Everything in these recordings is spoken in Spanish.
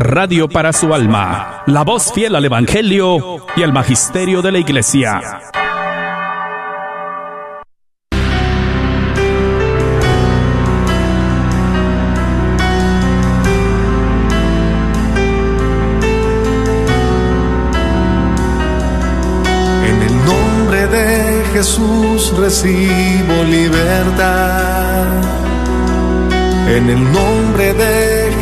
Radio para su alma, la voz fiel al Evangelio y al Magisterio de la Iglesia. En el nombre de Jesús recibo libertad. En el nombre de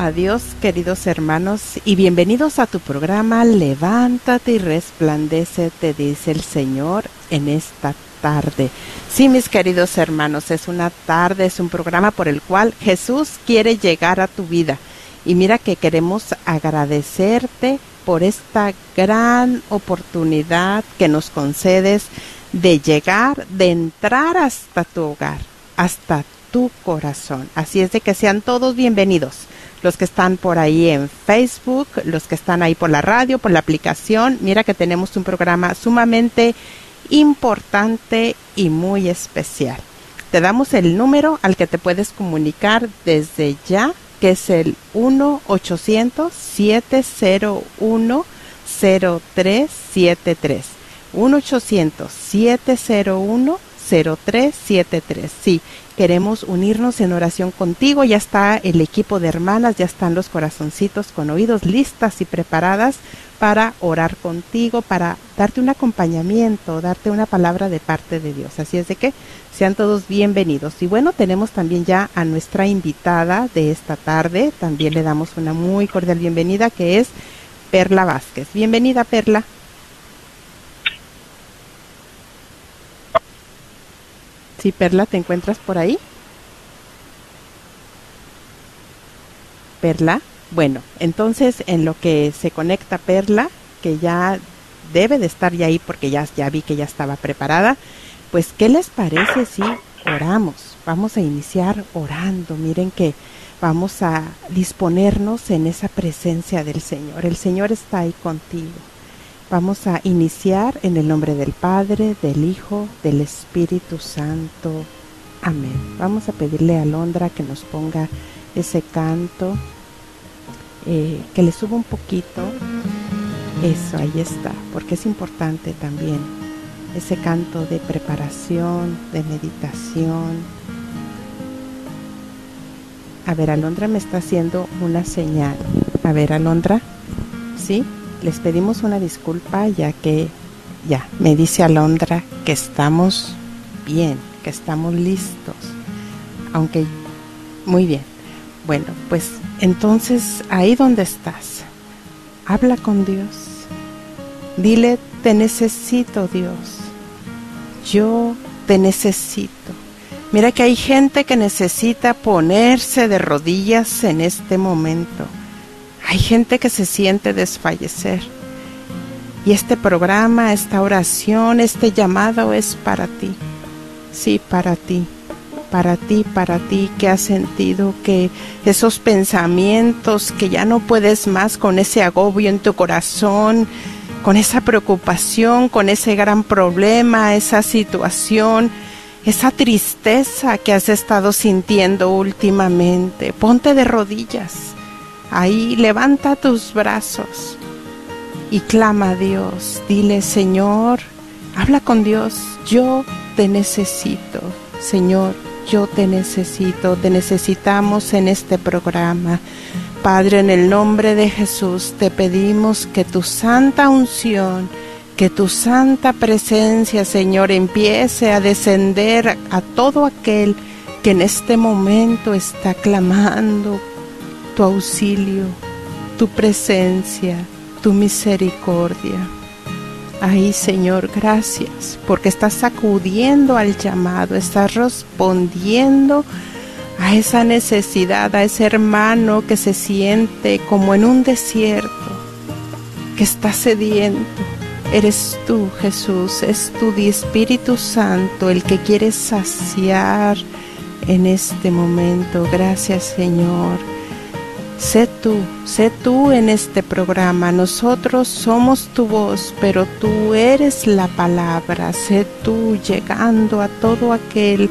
Gloria a Dios, queridos hermanos, y bienvenidos a tu programa Levántate y resplandece, te dice el Señor en esta tarde. Sí, mis queridos hermanos, es una tarde, es un programa por el cual Jesús quiere llegar a tu vida. Y mira que queremos agradecerte por esta gran oportunidad que nos concedes de llegar, de entrar hasta tu hogar, hasta tu corazón. Así es de que sean todos bienvenidos. Los que están por ahí en Facebook, los que están ahí por la radio, por la aplicación. Mira que tenemos un programa sumamente importante y muy especial. Te damos el número al que te puedes comunicar desde ya, que es el 1-800-701-0373. 1-800-701-0373. Sí, queremos unirnos en oración contigo. Ya está el equipo de hermanas, ya están los corazoncitos con oídos listas y preparadas para orar contigo, para darte un acompañamiento, darte una palabra de parte de Dios. Así es de que sean todos bienvenidos. Y bueno, tenemos también ya a nuestra invitada de esta tarde. También le damos una muy cordial bienvenida que es Perla Vázquez. Bienvenida, Perla. Sí, Perla, ¿te encuentras por ahí? Perla. Bueno, entonces en lo que se conecta Perla, que ya debe de estar ya ahí porque ya, ya vi que ya estaba preparada, pues ¿qué les parece si oramos? Vamos a iniciar orando. Miren que vamos a disponernos en esa presencia del Señor. El Señor está ahí contigo. Vamos a iniciar en el nombre del Padre, del Hijo, del Espíritu Santo. Amén. Vamos a pedirle a Londra que nos ponga ese canto, eh, que le suba un poquito. Eso, ahí está, porque es importante también ese canto de preparación, de meditación. A ver, Alondra me está haciendo una señal. A ver, Alondra, ¿sí? Les pedimos una disculpa ya que ya me dice Alondra que estamos bien, que estamos listos. Aunque muy bien. Bueno, pues entonces ahí donde estás, habla con Dios. Dile, te necesito Dios. Yo te necesito. Mira que hay gente que necesita ponerse de rodillas en este momento hay gente que se siente desfallecer. Y este programa, esta oración, este llamado es para ti. Sí, para ti. Para ti, para ti que has sentido que esos pensamientos que ya no puedes más con ese agobio en tu corazón, con esa preocupación, con ese gran problema, esa situación, esa tristeza que has estado sintiendo últimamente. Ponte de rodillas Ahí levanta tus brazos y clama a Dios. Dile, Señor, habla con Dios. Yo te necesito. Señor, yo te necesito. Te necesitamos en este programa. Padre, en el nombre de Jesús te pedimos que tu santa unción, que tu santa presencia, Señor, empiece a descender a todo aquel que en este momento está clamando tu auxilio, tu presencia, tu misericordia. Ay Señor, gracias, porque estás sacudiendo al llamado, estás respondiendo a esa necesidad, a ese hermano que se siente como en un desierto, que está sediento. Eres tú, Jesús, es tu Espíritu Santo el que quiere saciar en este momento. Gracias, Señor. Sé tú, sé tú en este programa. Nosotros somos tu voz, pero tú eres la palabra. Sé tú llegando a todo aquel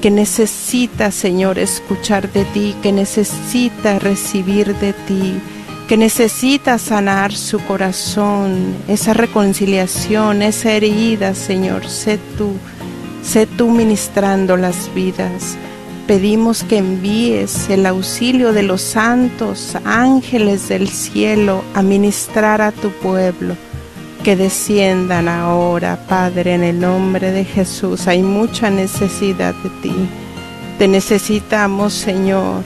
que necesita, Señor, escuchar de ti, que necesita recibir de ti, que necesita sanar su corazón, esa reconciliación, esa herida, Señor. Sé tú, sé tú ministrando las vidas pedimos que envíes el auxilio de los santos ángeles del cielo a ministrar a tu pueblo. Que desciendan ahora, Padre, en el nombre de Jesús. Hay mucha necesidad de ti. Te necesitamos, Señor.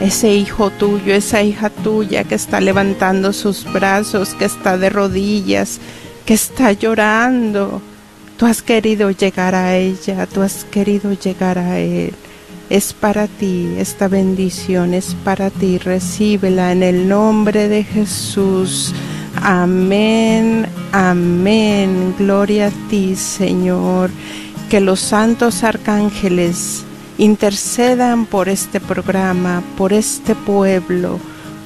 Ese hijo tuyo, esa hija tuya que está levantando sus brazos, que está de rodillas, que está llorando Tú has querido llegar a ella, tú has querido llegar a él. Es para ti, esta bendición es para ti. Recíbela en el nombre de Jesús. Amén, amén. Gloria a ti, Señor. Que los santos arcángeles intercedan por este programa, por este pueblo,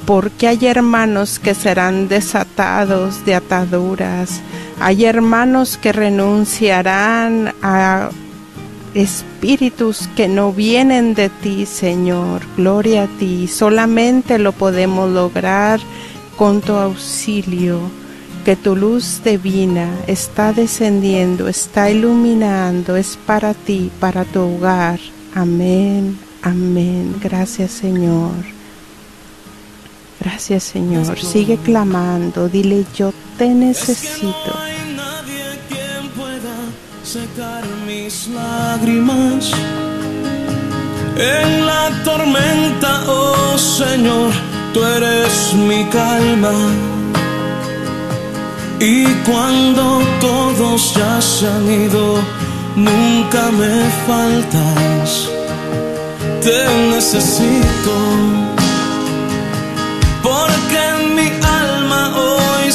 porque hay hermanos que serán desatados de ataduras hay hermanos que renunciarán a espíritus que no vienen de ti, Señor. Gloria a ti. Solamente lo podemos lograr con tu auxilio, que tu luz divina está descendiendo, está iluminando, es para ti, para tu hogar. Amén, amén. Gracias, Señor. Gracias Señor. Sigue clamando. Dile, yo te necesito. no hay nadie quien pueda secar mis lágrimas. En la tormenta, oh Señor, tú eres mi calma. Y cuando todos ya se han ido, nunca me faltas. Te necesito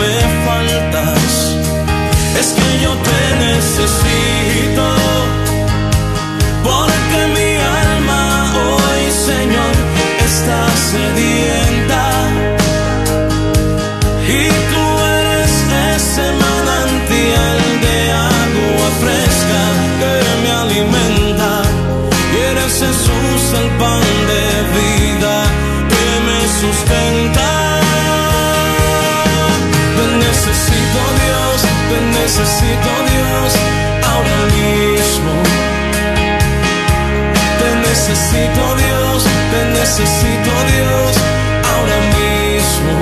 me faltas. Es que yo te necesito, porque mi alma hoy, Señor, está sedienta. Necesito Dios, te necesito Dios ahora mismo.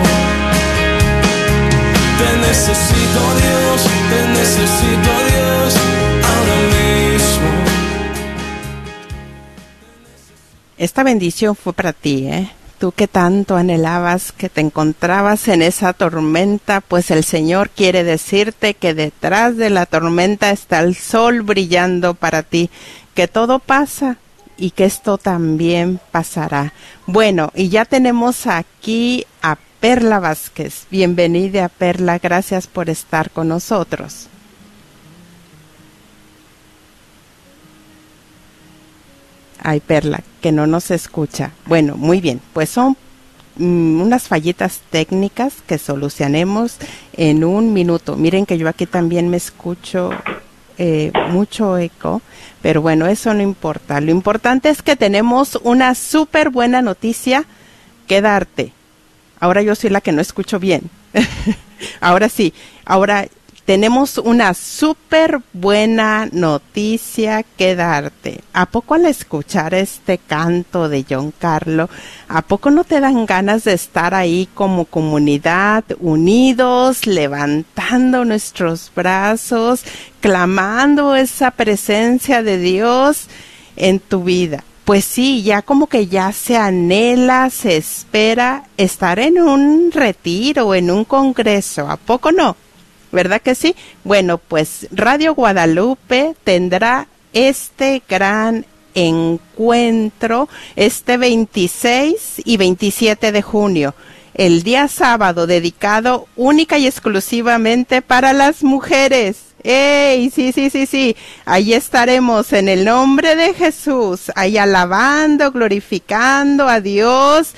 Te necesito Dios, te necesito Dios ahora mismo. Esta bendición fue para ti, ¿eh? tú que tanto anhelabas, que te encontrabas en esa tormenta, pues el Señor quiere decirte que detrás de la tormenta está el sol brillando para ti, que todo pasa y que esto también pasará. Bueno, y ya tenemos aquí a Perla Vázquez. Bienvenida, Perla, gracias por estar con nosotros. Ay, Perla, que no nos escucha. Bueno, muy bien, pues son mm, unas fallitas técnicas que solucionemos en un minuto. Miren que yo aquí también me escucho eh, mucho eco, pero bueno, eso no importa. Lo importante es que tenemos una súper buena noticia que darte. Ahora yo soy la que no escucho bien. ahora sí, ahora tenemos una súper buena noticia que darte. ¿A poco al escuchar este canto de John Carlo, a poco no te dan ganas de estar ahí como comunidad, unidos, levantando nuestros brazos, clamando esa presencia de Dios en tu vida? Pues sí, ya como que ya se anhela, se espera estar en un retiro, en un congreso, ¿a poco no? ¿Verdad que sí? Bueno, pues Radio Guadalupe tendrá este gran encuentro este 26 y 27 de junio, el día sábado dedicado única y exclusivamente para las mujeres. ¡Ey! Sí, sí, sí, sí. Ahí estaremos en el nombre de Jesús, ahí alabando, glorificando a Dios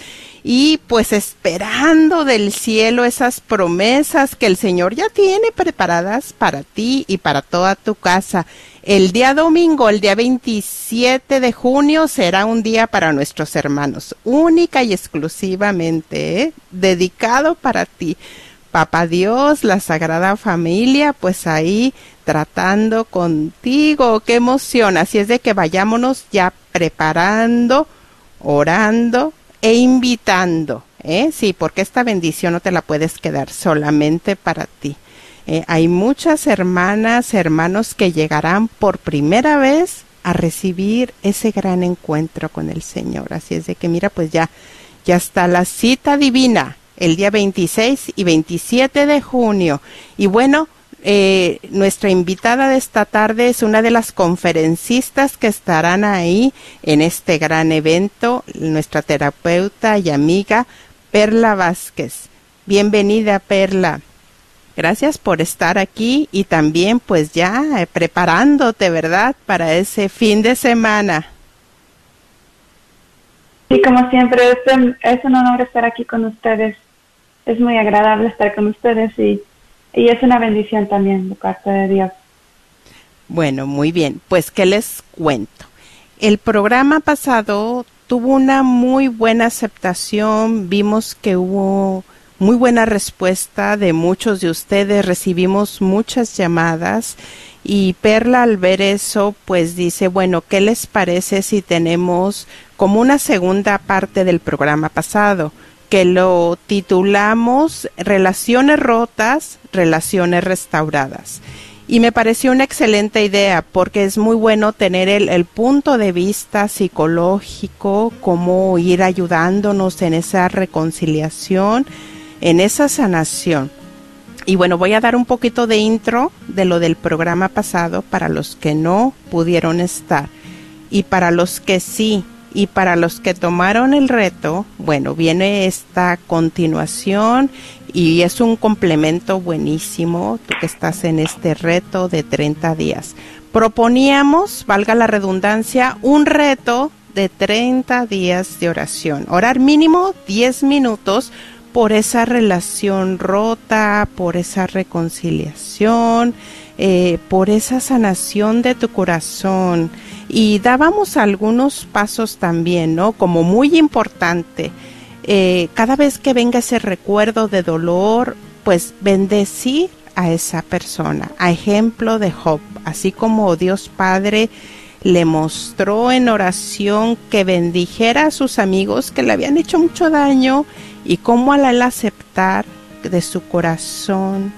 y pues esperando del cielo esas promesas que el Señor ya tiene preparadas para ti y para toda tu casa. El día domingo, el día 27 de junio, será un día para nuestros hermanos, única y exclusivamente, ¿eh? dedicado para ti. Papá Dios, la Sagrada Familia, pues ahí tratando contigo, qué emoción. Así es de que vayámonos ya preparando, orando, e invitando. ¿eh? Sí, porque esta bendición no te la puedes quedar solamente para ti. Eh, hay muchas hermanas, hermanos que llegarán por primera vez a recibir ese gran encuentro con el Señor. Así es de que mira, pues ya, ya está la cita divina el día 26 y 27 de junio. Y bueno, eh, nuestra invitada de esta tarde es una de las conferencistas que estarán ahí en este gran evento, nuestra terapeuta y amiga Perla Vázquez. Bienvenida, Perla. Gracias por estar aquí y también pues ya eh, preparándote, ¿verdad?, para ese fin de semana. Sí, como siempre, es es un honor estar aquí con ustedes. Es muy agradable estar con ustedes y y es una bendición también de de Dios. Bueno, muy bien. Pues, ¿qué les cuento? El programa pasado tuvo una muy buena aceptación. Vimos que hubo muy buena respuesta de muchos de ustedes. Recibimos muchas llamadas. Y Perla al ver eso, pues dice, bueno, ¿qué les parece si tenemos como una segunda parte del programa pasado? Que lo titulamos Relaciones rotas, relaciones restauradas. Y me pareció una excelente idea porque es muy bueno tener el, punto de vista psicológico, cómo ir ayudándonos en esa reconciliación, en esa sanación. Y bueno, voy a dar un poquito de intro de lo del programa pasado para los que no pudieron estar. Y para los que sí, y para los que tomaron el reto, bueno, viene esta continuación y es un complemento buenísimo, tú que estás en este reto de 30 días. Proponíamos, valga la redundancia, un reto de 30 días de oración. Orar mínimo 10 minutos por esa relación rota, por esa reconciliación, eh, por esa sanación de tu corazón y dábamos algunos pasos también, ¿no? Como muy importante, eh, cada vez que venga ese recuerdo de dolor, pues bendecir a esa persona, a ejemplo de Job, así como Dios Padre le mostró en oración que bendijera a sus amigos que le habían hecho mucho daño y cómo al aceptar de su corazón,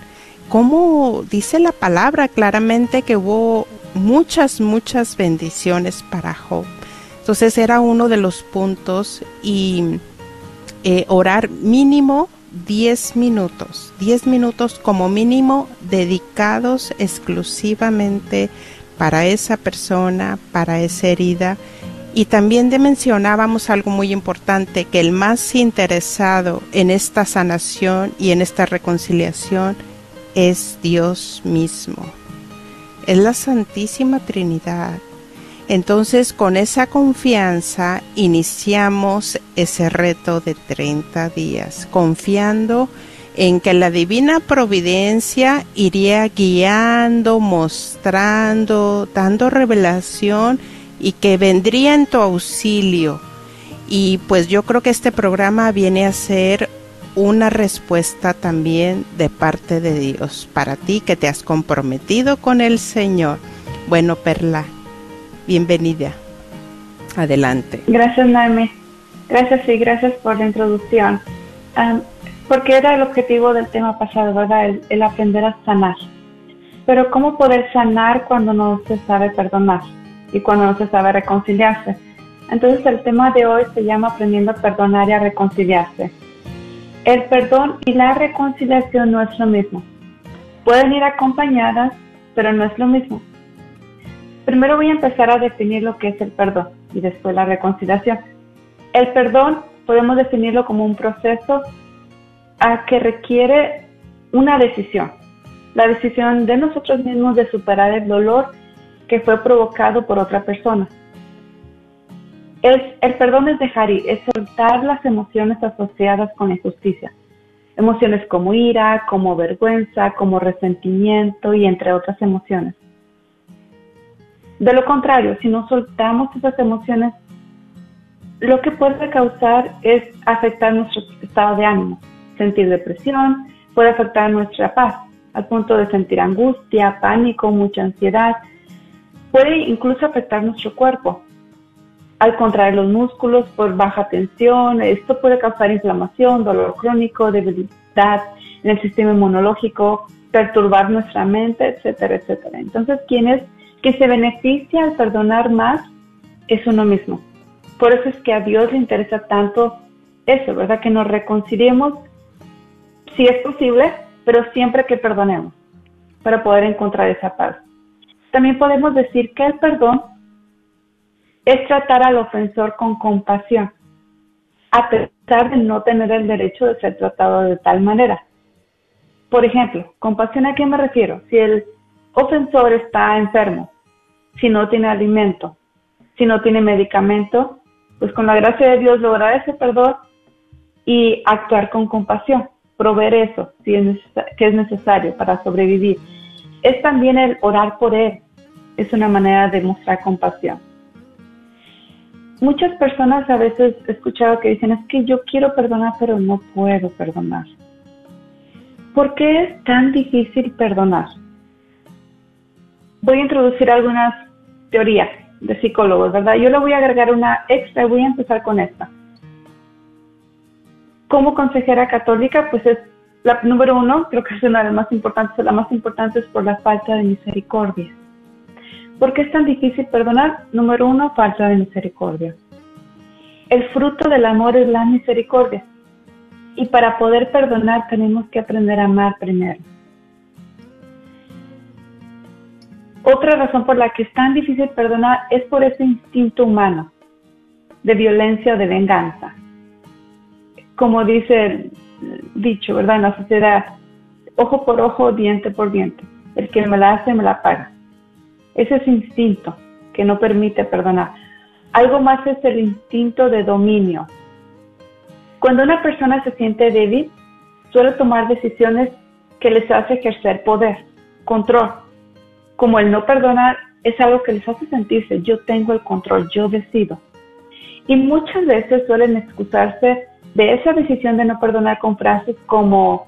como dice la palabra claramente que hubo muchas, muchas bendiciones para Job. Entonces era uno de los puntos y eh, orar mínimo 10 minutos, 10 minutos como mínimo dedicados exclusivamente para esa persona, para esa herida. Y también mencionábamos algo muy importante, que el más interesado en esta sanación y en esta reconciliación es Dios mismo. Es la Santísima Trinidad. Entonces, con esa confianza, iniciamos ese reto de 30 días, confiando en que la divina providencia iría guiando, mostrando, dando revelación y que vendría en tu auxilio. Y pues yo creo que este programa viene a ser una respuesta también de parte de Dios para ti que te has comprometido con el Señor. Bueno, Perla, bienvenida. Adelante. Gracias, Naime. Gracias y gracias por la introducción porque era el objetivo del tema pasado, ¿verdad? El, aprender a sanar. Pero ¿cómo poder sanar cuando no se sabe perdonar y cuando no se sabe reconciliarse? Entonces el tema de hoy se llama aprendiendo a perdonar y a reconciliarse. El perdón y la reconciliación no es lo mismo. Pueden ir acompañadas, pero no es lo mismo. Primero voy a empezar a definir lo que es el perdón y después la reconciliación. El perdón podemos definirlo como un proceso a que requiere una decisión, la decisión de nosotros mismos de superar el dolor que fue provocado por otra persona. El perdón es dejar ir, es soltar las emociones asociadas con la injusticia. Emociones como ira, como vergüenza, como resentimiento y entre otras emociones. De lo contrario, si no soltamos esas emociones, lo que puede causar es afectar nuestro estado de ánimo, sentir depresión, puede afectar nuestra paz, al punto de sentir angustia, pánico, mucha ansiedad. Puede incluso afectar nuestro cuerpo. Al contraer los músculos por baja tensión, esto puede causar inflamación, dolor crónico, debilidad en el sistema inmunológico, perturbar nuestra mente, etcétera, etcétera. Entonces, quien es que se beneficia al perdonar más es uno mismo. Por eso es que a Dios le interesa tanto eso, ¿verdad? Que nos reconciliemos si es posible, pero siempre que perdonemos para poder encontrar esa paz. También podemos decir que el perdón es tratar al ofensor con compasión, a pesar de no tener el derecho de ser tratado de tal manera. Por ejemplo, compasión a qué me refiero? Si el ofensor está enfermo, si no tiene alimento, si no tiene medicamento, pues con la gracia de Dios lograr ese perdón y actuar con compasión proveer eso si es que es necesario para sobrevivir. Es también el orar por él, es una manera de mostrar compasión. Muchas personas a veces he escuchado que dicen, es que yo quiero perdonar, pero no puedo perdonar. ¿Por qué es tan difícil perdonar? Voy a introducir algunas teorías de psicólogos, ¿verdad? Yo le voy a agregar una extra, voy a empezar con esta como consejera católica, pues es la número uno, creo que es una de las más importantes, la más importante es por la falta de misericordia. ¿Por qué es tan difícil perdonar? Número uno, falta de misericordia. El fruto del amor es la misericordia. Y para poder perdonar tenemos que aprender a amar primero. Otra razón por la que es tan difícil perdonar es por ese instinto humano de violencia o de venganza como dice dicho, ¿verdad? En la sociedad, ojo por ojo, diente por diente. El que me la hace, me la paga. Ese es instinto que no permite perdonar. Algo más es el instinto de dominio. Cuando una persona se siente débil, suele tomar decisiones que les hace ejercer poder, control. Como el no perdonar es algo que les hace sentirse, yo tengo el control, yo decido. Y muchas veces suelen excusarse de esa decisión de no perdonar con frases como,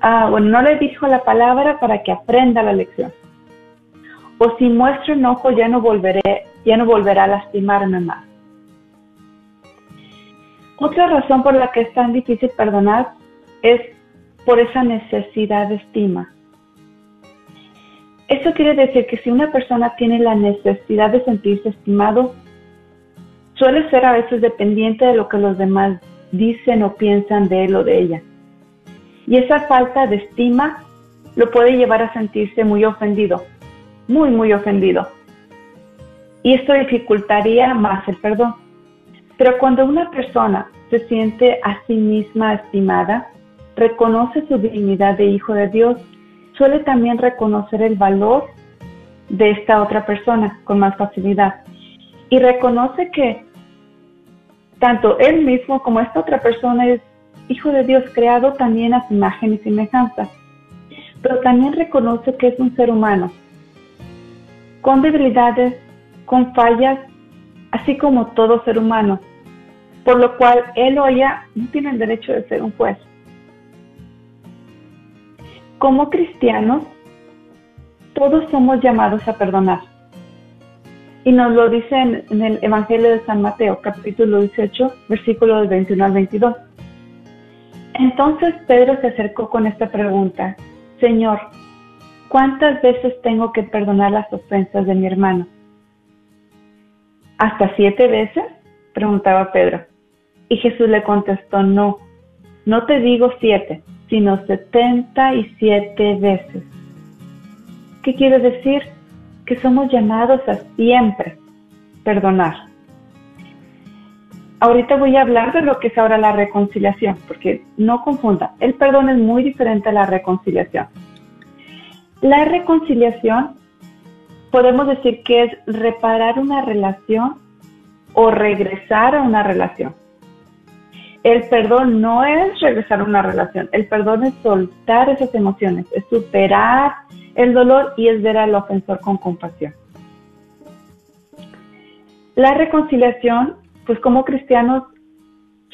ah, bueno, no le dijo la palabra para que aprenda la lección. O si muestro enojo ya no volveré, ya no volverá a lastimarme más. Otra razón por la que es tan difícil perdonar es por esa necesidad de estima. Eso quiere decir que si una persona tiene la necesidad de sentirse estimado, suele ser a veces dependiente de lo que los demás dicen o piensan de él o de ella. Y esa falta de estima lo puede llevar a sentirse muy ofendido, muy, muy ofendido. Y esto dificultaría más el perdón. Pero cuando una persona se siente a sí misma estimada, reconoce su dignidad de hijo de Dios, suele también reconocer el valor de esta otra persona con más facilidad. Y reconoce que tanto él mismo como esta otra persona es hijo de Dios creado también a su imagen y semejanza. Pero también reconoce que es un ser humano, con debilidades, con fallas, así como todo ser humano, por lo cual él o ella no tiene el derecho de ser un juez. Como cristianos, todos somos llamados a perdonar. Y nos lo dice en, el Evangelio de San Mateo, capítulo 18, versículos 21 al 22. Entonces Pedro se acercó con esta pregunta, Señor, ¿cuántas veces tengo que perdonar las ofensas de mi hermano? ¿Hasta siete veces? preguntaba Pedro. Y Jesús le contestó, no, no te digo siete, sino setenta y siete veces. ¿Qué quiere decir? Que somos llamados a siempre perdonar. Ahorita voy a hablar de lo que es ahora la reconciliación, porque no confunda, el perdón es muy diferente a la reconciliación. La reconciliación podemos decir que es reparar una relación o regresar a una relación. El perdón no es regresar a una relación, el perdón es soltar esas emociones, es superar el dolor y es ver al ofensor con compasión. La reconciliación pues como cristianos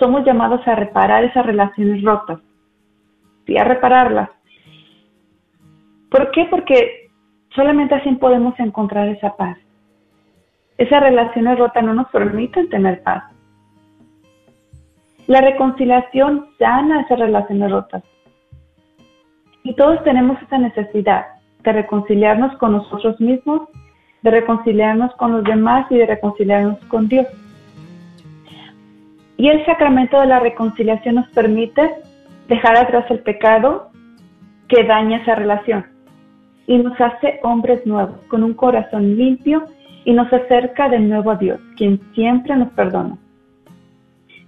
somos llamados a reparar esas relaciones rotas, y a repararlas. ¿Por qué? Porque solamente así podemos encontrar esa paz. Esas relaciones rotas no nos permiten tener paz. La reconciliación sana esas relaciones rotas. Y todos tenemos esa necesidad de reconciliarnos con nosotros mismos, de reconciliarnos con los demás y de reconciliarnos con Dios. Y el sacramento de la reconciliación nos permite dejar atrás el pecado que daña esa relación y nos hace hombres nuevos, con un corazón limpio y nos acerca de nuevo a Dios, quien siempre nos perdona.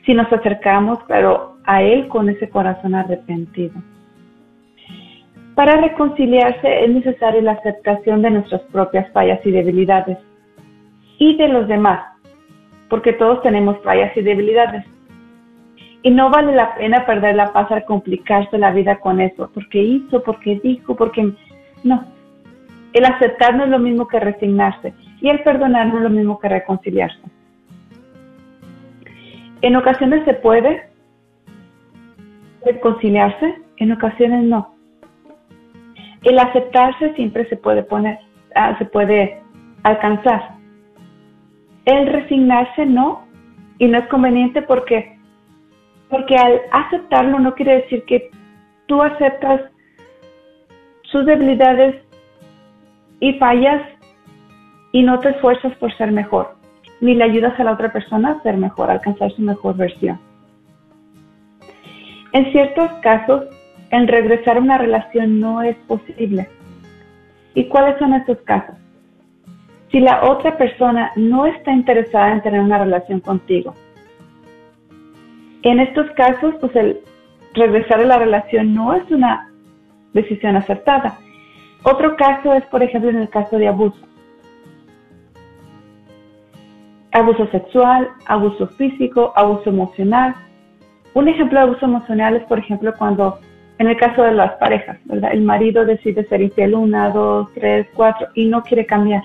Si nos acercamos, claro, a Él con ese corazón arrepentido. Para reconciliarse es necesaria la aceptación de nuestras propias fallas y debilidades y de los demás, porque todos tenemos fallas y debilidades. Y no vale la pena perder la paz al complicarse la vida con eso, porque hizo, porque dijo, porque... No. El aceptar no es lo mismo que resignarse y el perdonar no es lo mismo que reconciliarse. En ocasiones se puede reconciliarse, en ocasiones no. El aceptarse siempre se puede poner, ah, se puede alcanzar. El resignarse no, y no es conveniente porque, porque al aceptarlo no quiere decir que tú aceptas sus debilidades y fallas y no te esfuerzas por ser mejor, ni le ayudas a la otra persona a ser mejor, a alcanzar su mejor versión. En ciertos casos, el regresar a una relación no es posible. ¿Y cuáles son esos casos? si la otra persona no está interesada en tener una relación contigo. En estos casos, pues el regresar a la relación no es una decisión acertada. Otro caso es, por ejemplo, en el caso de abuso. Abuso sexual, abuso físico, abuso emocional. Un ejemplo de abuso emocional es, por ejemplo, cuando en el caso de las parejas, ¿verdad? El marido decide ser infiel una, dos, tres, cuatro y no quiere cambiar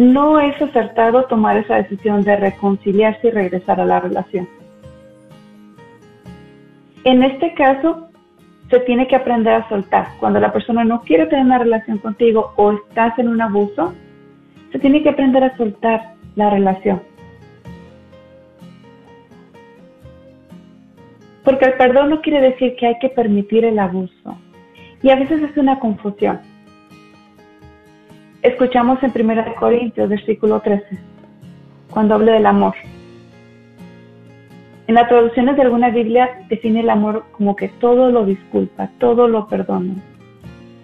no es acertado tomar esa decisión de reconciliarse y regresar a la relación. En este caso, se tiene que aprender a soltar. Cuando la persona no quiere tener una relación contigo o estás en un abuso, se tiene que aprender a soltar la relación. Porque el perdón no quiere decir que hay que permitir el abuso. Y a veces es una confusión. Escuchamos en 1 Corintios, versículo 13, cuando habla del amor. En las traducciones de alguna Biblia define el amor como que todo lo disculpa, todo lo perdona,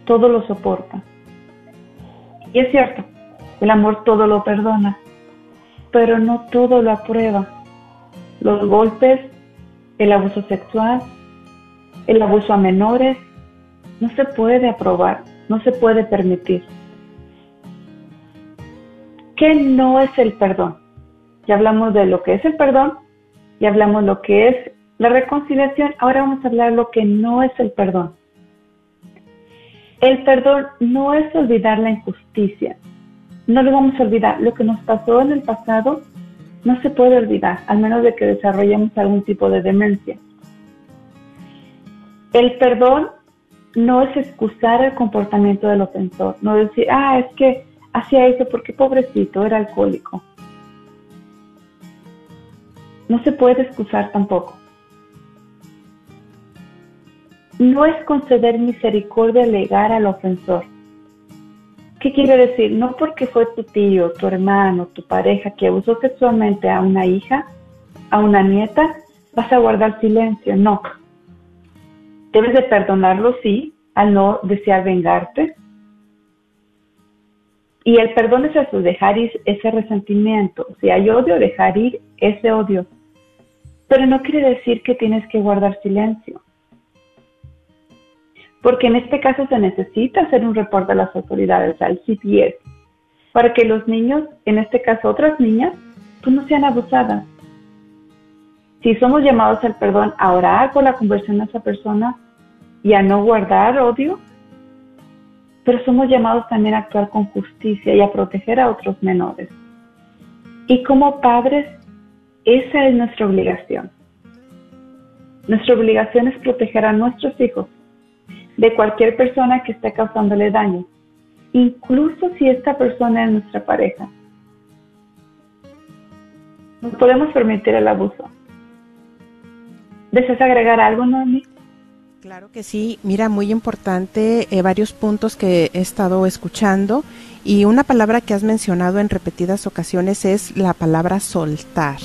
todo lo soporta. Y es cierto, el amor todo lo perdona, pero no todo lo aprueba. Los golpes, el abuso sexual, el abuso a menores, no se puede aprobar, no se puede permitir. ¿Qué no es el perdón? Ya hablamos de lo que es el perdón, ya hablamos lo que es la reconciliación, ahora vamos a hablar lo que no es el perdón. El perdón no es olvidar la injusticia, no lo vamos a olvidar. Lo que nos pasó en el pasado no se puede olvidar, al menos de que desarrollemos algún tipo de demencia. El perdón no es excusar el comportamiento del ofensor, no decir, ah, es que hacía eso porque pobrecito, era alcohólico. No se puede excusar tampoco. No es conceder misericordia legal al ofensor. ¿Qué quiere decir? No porque fue tu tío, tu hermano, tu pareja que abusó sexualmente a una hija, a una nieta, vas a guardar silencio. No. Debes de perdonarlo, sí, al no desear vengarte, y el perdón es eso, dejar ir ese resentimiento. Si hay odio, dejar ir ese odio. Pero no quiere decir que tienes que guardar silencio. Porque en este caso se necesita hacer un reporte a las autoridades, al CPS, para que los niños, en este caso otras niñas, pues no sean abusadas. Si somos llamados al perdón, a orar por la conversión de esa persona y a no guardar odio, pero somos llamados también a actuar con justicia y a proteger a otros menores. Y como padres, esa es nuestra obligación. Nuestra obligación es proteger a nuestros hijos de cualquier persona que esté causándole daño, incluso si esta persona es nuestra pareja. No podemos permitir el abuso. ¿Deseas agregar algo, Noemi? Claro que sí, mira, muy importante, eh, varios puntos que he estado escuchando y una palabra que has mencionado en repetidas ocasiones es la palabra soltar.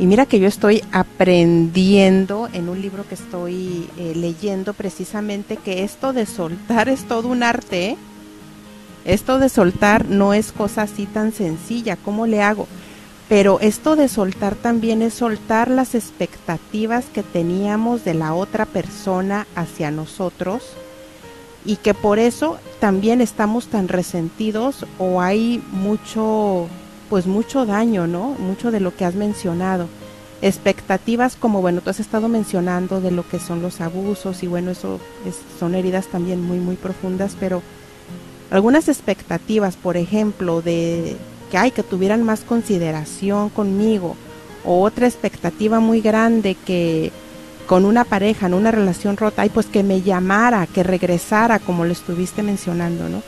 Y mira que yo estoy aprendiendo en un libro que estoy eh, leyendo precisamente que esto de soltar es todo un arte. Esto de soltar no es cosa así tan sencilla. ¿Cómo le hago? Pero esto de soltar también es soltar las expectativas que teníamos de la otra persona hacia nosotros y que por eso también estamos tan resentidos o hay mucho pues mucho daño, ¿no? Mucho de lo que has mencionado. Expectativas como, bueno, tú has estado mencionando de lo que son los abusos y bueno, eso son heridas también muy, muy profundas, pero algunas expectativas, por ejemplo, de que hay que tuvieran más consideración conmigo o otra expectativa muy grande que con una pareja, en una relación rota, ay, pues que me llamara, que regresara, como lo estuviste mencionando, ¿no?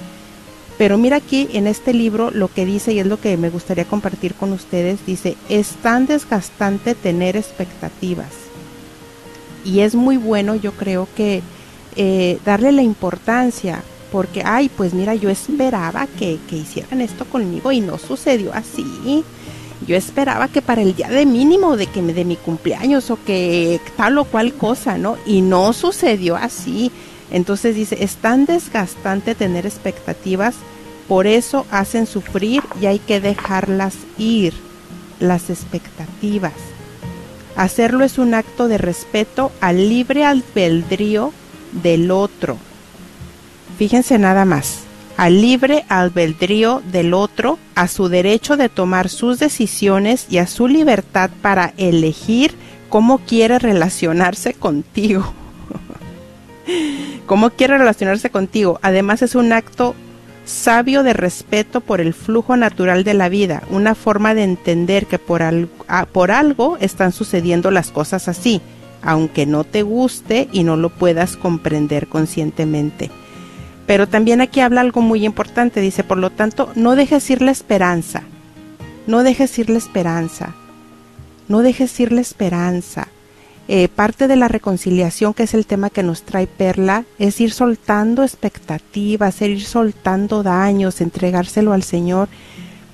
Pero mira aquí en este libro lo que dice, y es lo que me gustaría compartir con ustedes, dice, es tan desgastante tener expectativas. Y es muy bueno, yo creo que eh, darle la importancia porque, ay, pues mira, yo esperaba que, hicieran esto conmigo y no sucedió así. Yo esperaba que para el día de mínimo de que de mi cumpleaños o que tal o cual cosa, ¿no? Y no sucedió así. Entonces dice, es tan desgastante tener expectativas, por eso hacen sufrir y hay que dejarlas ir, las expectativas. Hacerlo es un acto de respeto al libre albedrío del otro Fíjense nada más, al libre albedrío del otro, a su derecho de tomar sus decisiones y a su libertad para elegir cómo quiere relacionarse contigo. Cómo quiere relacionarse contigo. Además es un acto sabio de respeto por el flujo natural de la vida, una forma de entender que por, por algo están sucediendo las cosas así, aunque no te guste y no lo puedas comprender conscientemente. Pero también aquí habla algo muy importante, dice, por lo tanto, no dejes ir la esperanza, no dejes ir la esperanza, no dejes ir la esperanza. Eh, parte de la reconciliación, que es el tema que nos trae Perla, es ir soltando expectativas, ir soltando daños, entregárselo al Señor,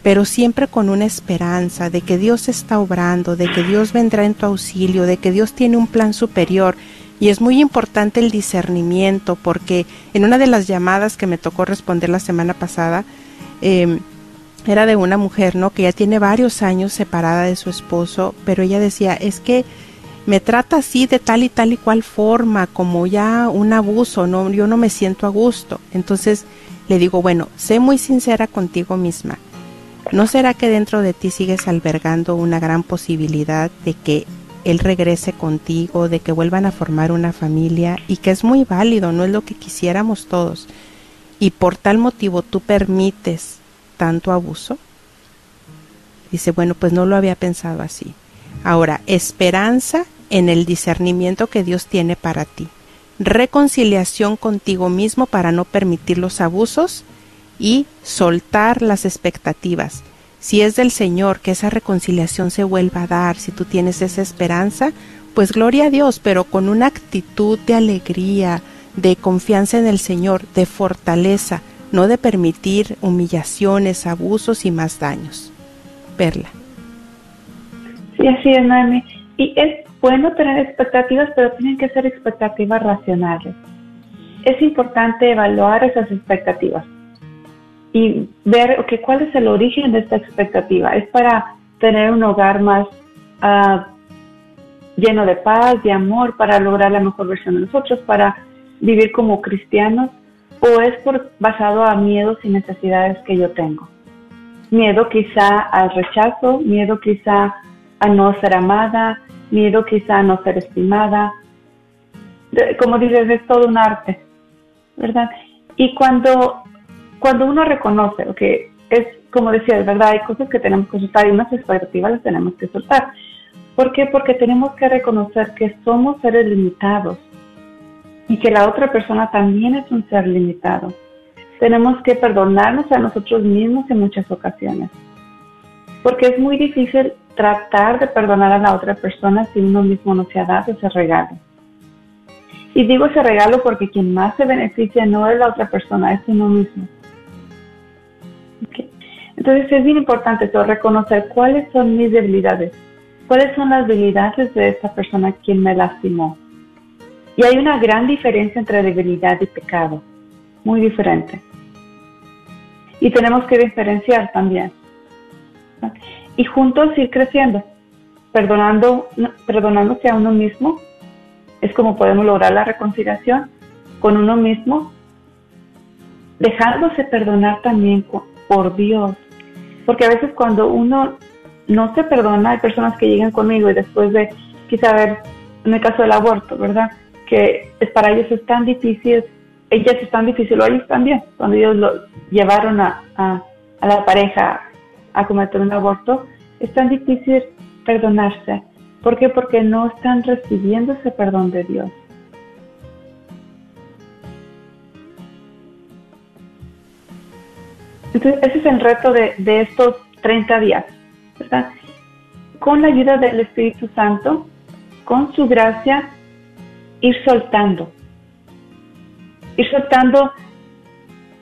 pero siempre con una esperanza de que Dios está obrando, de que Dios vendrá en tu auxilio, de que Dios tiene un plan superior. Y es muy importante el discernimiento, porque en una de las llamadas que me tocó responder la semana pasada, em, era de una mujer, ¿no? Que ya tiene varios años separada de su esposo, pero ella decía, es que me trata así de tal y tal y cual forma, como ya un abuso, no, yo no me siento a gusto. Entonces le digo, bueno, sé muy sincera contigo misma. ¿No será que dentro de ti sigues albergando una gran posibilidad de que él regrese contigo, de que vuelvan a formar una familia y que es muy válido, no es lo que quisiéramos todos? Y por tal motivo tú permites tanto abuso. Dice, bueno, pues no lo había pensado así. Ahora, esperanza en el discernimiento que Dios tiene para ti. Reconciliación contigo mismo para no permitir los abusos y soltar las expectativas. Si es del Señor que esa reconciliación se vuelva a dar, si tú tienes esa esperanza, pues gloria a Dios, pero con una actitud de alegría, de confianza en el Señor, de fortaleza, no de permitir humillaciones, abusos y más daños. Perla. Sí, así es, Noemi. Y bueno tener expectativas, pero tienen que ser expectativas racionales. Es importante evaluar esas expectativas y ver okay, cuál es el origen de esta expectativa. ¿Es para tener un hogar más uh, lleno de paz, de amor, para lograr la mejor versión de nosotros, para vivir como cristianos? ¿O es por, basado a miedos y necesidades que yo tengo? Miedo quizá al rechazo, miedo quizá a no ser amada, miedo quizá a no ser estimada. Como dices, es todo un arte, ¿verdad? Y cuando cuando uno reconoce, que es como decía, verdad, hay cosas que tenemos que soltar y unas expectativas las tenemos que soltar. ¿Por qué? Porque tenemos que reconocer que somos seres limitados y que la otra persona también es un ser limitado. Tenemos que perdonarnos a nosotros mismos en muchas ocasiones. Porque es muy difícil tratar de perdonar a la otra persona si uno mismo no se ha dado ese regalo. Y digo ese regalo porque quien más se beneficia no es la otra persona, es uno mismo. Entonces es bien importante eso, reconocer cuáles son mis debilidades, cuáles son las debilidades de esta persona quien me lastimó. Y hay una gran diferencia entre debilidad y pecado, muy diferente. Y tenemos que diferenciar también. Y juntos ir creciendo, perdonando, perdonándose a uno mismo, es como podemos lograr la reconciliación con uno mismo, dejándose perdonar también por Dios. Porque a veces cuando uno no se perdona, hay personas que llegan conmigo y después de quizá ver, en el caso del aborto, ¿verdad? Que es, para ellos es tan difícil, ellas es tan difícil, o ellos también, cuando ellos lo llevaron a, a, a la pareja a cometer un aborto, es tan difícil perdonarse. ¿Por qué? Porque no están recibiendo ese perdón de Dios. Entonces, ese es el reto de, estos 30 días, ¿verdad? Con la ayuda del Espíritu Santo, con su gracia, ir soltando. Ir soltando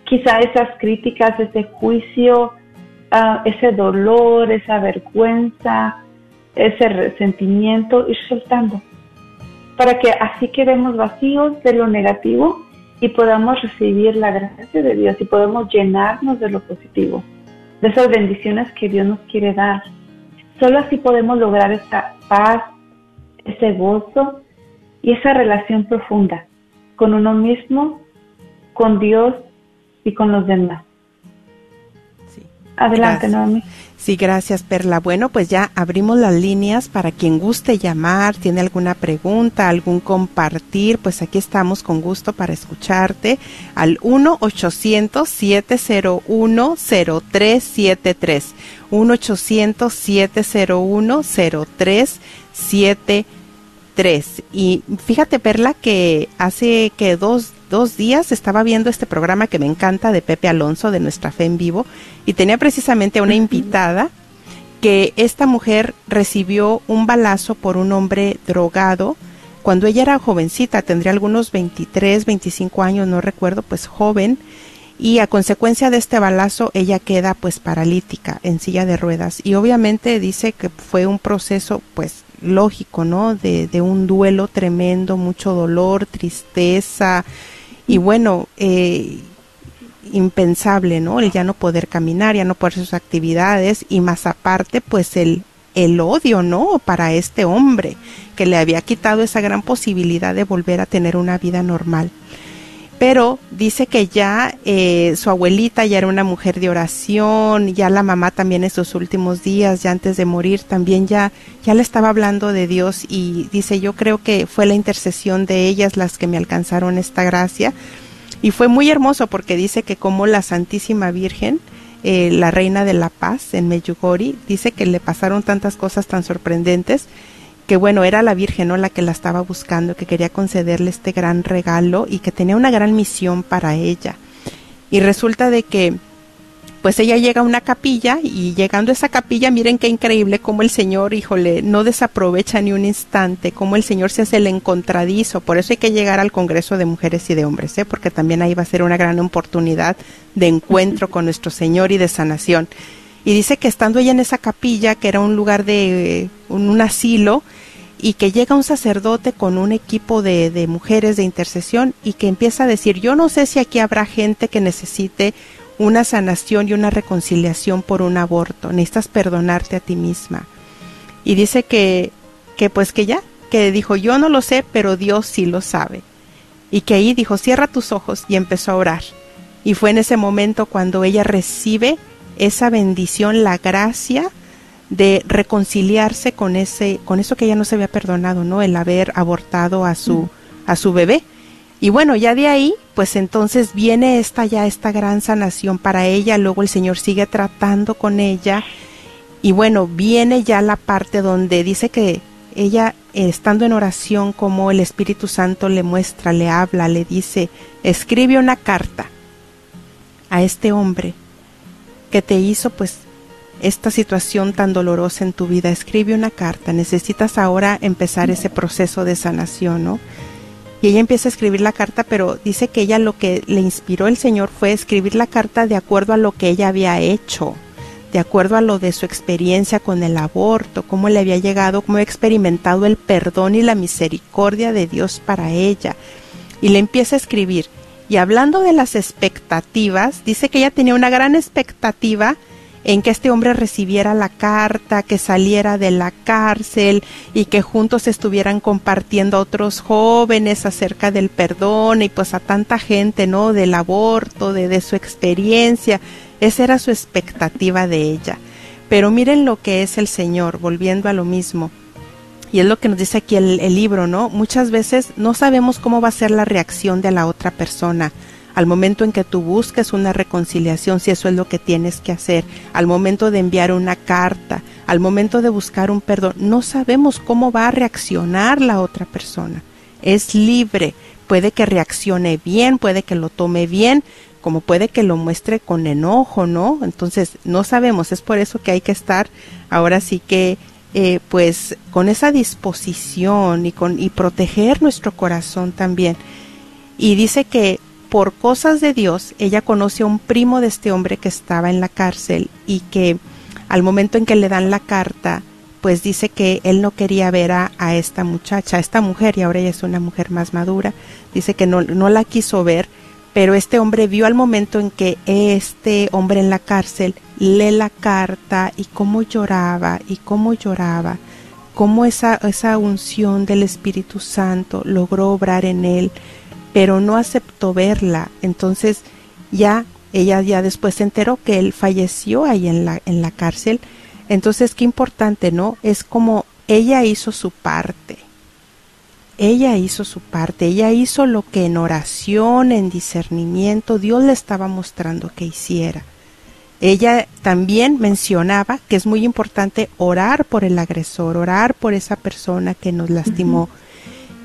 quizá esas críticas, ese juicio, ah, ese dolor, esa vergüenza, ese resentimiento, ir soltando. Para que así quedemos vacíos de lo negativo y podamos recibir la gracia de Dios y podemos llenarnos de lo positivo, de esas bendiciones que Dios nos quiere dar. Solo así podemos lograr esa paz, ese gozo y esa relación profunda con uno mismo, con Dios y con los demás. Adelante, Naomi. Sí, gracias Perla. Bueno, pues ya abrimos las líneas para quien guste llamar, tiene alguna pregunta, algún compartir, pues aquí estamos con gusto para escucharte al 1-800-701-0373. 1-800-701-0373. Y fíjate Perla que hace que dos dos días estaba viendo este programa que me encanta de Pepe Alonso de Nuestra Fe en Vivo y tenía precisamente una invitada que esta mujer recibió un balazo por un hombre drogado cuando ella era jovencita, tendría algunos 23, 25 años, no recuerdo, pues joven, y a consecuencia de este balazo ella queda pues paralítica en silla de ruedas y obviamente dice que fue un proceso pues lógico, ¿no? De, de un duelo tremendo, mucho dolor, tristeza y bueno, eh, impensable, ¿no? El ya no poder caminar, ya no poder sus actividades y más aparte pues el, el odio, ¿no? Para este hombre que le había quitado esa gran posibilidad de volver a tener una vida normal pero dice que ya eh, su abuelita ya era una mujer de oración, ya la mamá también en sus últimos días, ya antes de morir, también ya, ya le estaba hablando de Dios y dice, yo creo que fue la intercesión de ellas las que me alcanzaron esta gracia. Y fue muy hermoso porque dice que como la Santísima Virgen, eh, la Reina de la Paz en Meyugori, dice que le pasaron tantas cosas tan sorprendentes que bueno, era la Virgen ¿no? la que la estaba buscando, que quería concederle este gran regalo y que tenía una gran misión para ella. Y resulta de que pues ella llega a una capilla y llegando a esa capilla, miren qué increíble cómo el Señor, híjole, no desaprovecha ni un instante, cómo el Señor se hace el encontradizo. Por eso hay que llegar al Congreso de Mujeres y de Hombres, ¿eh? porque también ahí va a ser una gran oportunidad de encuentro con nuestro Señor y de sanación. Y dice que estando ella en esa capilla, que era un lugar de un, asilo, y que llega un sacerdote con un equipo de, de, mujeres de intercesión y que empieza a decir, yo no sé si aquí habrá gente que necesite una sanación y una reconciliación por un aborto, necesitas perdonarte a ti misma. Y dice que, que pues que ya, que dijo, yo no lo sé, pero Dios sí lo sabe. Y que ahí dijo, cierra tus ojos y empezó a orar. Y fue en ese momento cuando ella recibe esa bendición, la gracia de reconciliarse con ese, con eso que ella no se había perdonado, ¿no? El haber abortado a su, a su bebé. Y bueno, ya de ahí, pues entonces viene esta ya, esta gran sanación para ella, luego el Señor sigue tratando con ella, y bueno, viene ya la parte donde dice que ella, estando en oración, como el Espíritu Santo le muestra, le habla, le dice, escribe una carta a este hombre que te hizo pues esta situación tan dolorosa en tu vida, escribe una carta, necesitas ahora empezar ese proceso de sanación, ¿no? Y ella empieza a escribir la carta, pero dice que ella lo que le inspiró el Señor fue escribir la carta de acuerdo a lo que ella había hecho, de acuerdo a lo de su experiencia con el aborto, cómo le había llegado, cómo había experimentado el perdón y la misericordia de Dios para ella. Y le empieza a escribir, y hablando de las expectativas, dice que ella tenía una gran expectativa en que este hombre recibiera la carta, que saliera de la cárcel y que juntos estuvieran compartiendo a otros jóvenes acerca del perdón y pues a tanta gente, ¿no? Del aborto, de, de su experiencia. Esa era su expectativa de ella. Pero miren lo que es el Señor, volviendo a lo mismo. Y es lo que nos dice aquí el, el, libro, ¿no? Muchas veces no sabemos cómo va a ser la reacción de la otra persona. Al momento en que tú busques una reconciliación, si eso es lo que tienes que hacer, al momento de enviar una carta, al momento de buscar un perdón, no sabemos cómo va a reaccionar la otra persona. Es libre, puede que reaccione bien, puede que lo tome bien, como puede que lo muestre con enojo, ¿no? Entonces, no sabemos, es por eso que hay que estar ahora sí que eh, pues con esa disposición y con y proteger nuestro corazón también. Y dice que por cosas de Dios ella conoce a un primo de este hombre que estaba en la cárcel y que al momento en que le dan la carta pues dice que él no quería ver a, esta muchacha, a esta mujer, y ahora ella es una mujer más madura, dice que no, no la quiso ver, pero este hombre vio al momento en que este hombre en la cárcel lee la carta y cómo lloraba y cómo lloraba, cómo esa, esa unción del Espíritu Santo logró obrar en él, pero no aceptó verla. Entonces ya ella ya después se enteró que él falleció ahí en la, en la cárcel. Entonces qué importante, ¿no? Es como ella hizo su parte ella hizo su parte, ella hizo lo que en oración, en discernimiento, Dios le estaba mostrando que hiciera. Ella también mencionaba que es muy importante orar por el agresor, orar por esa persona que nos lastimó.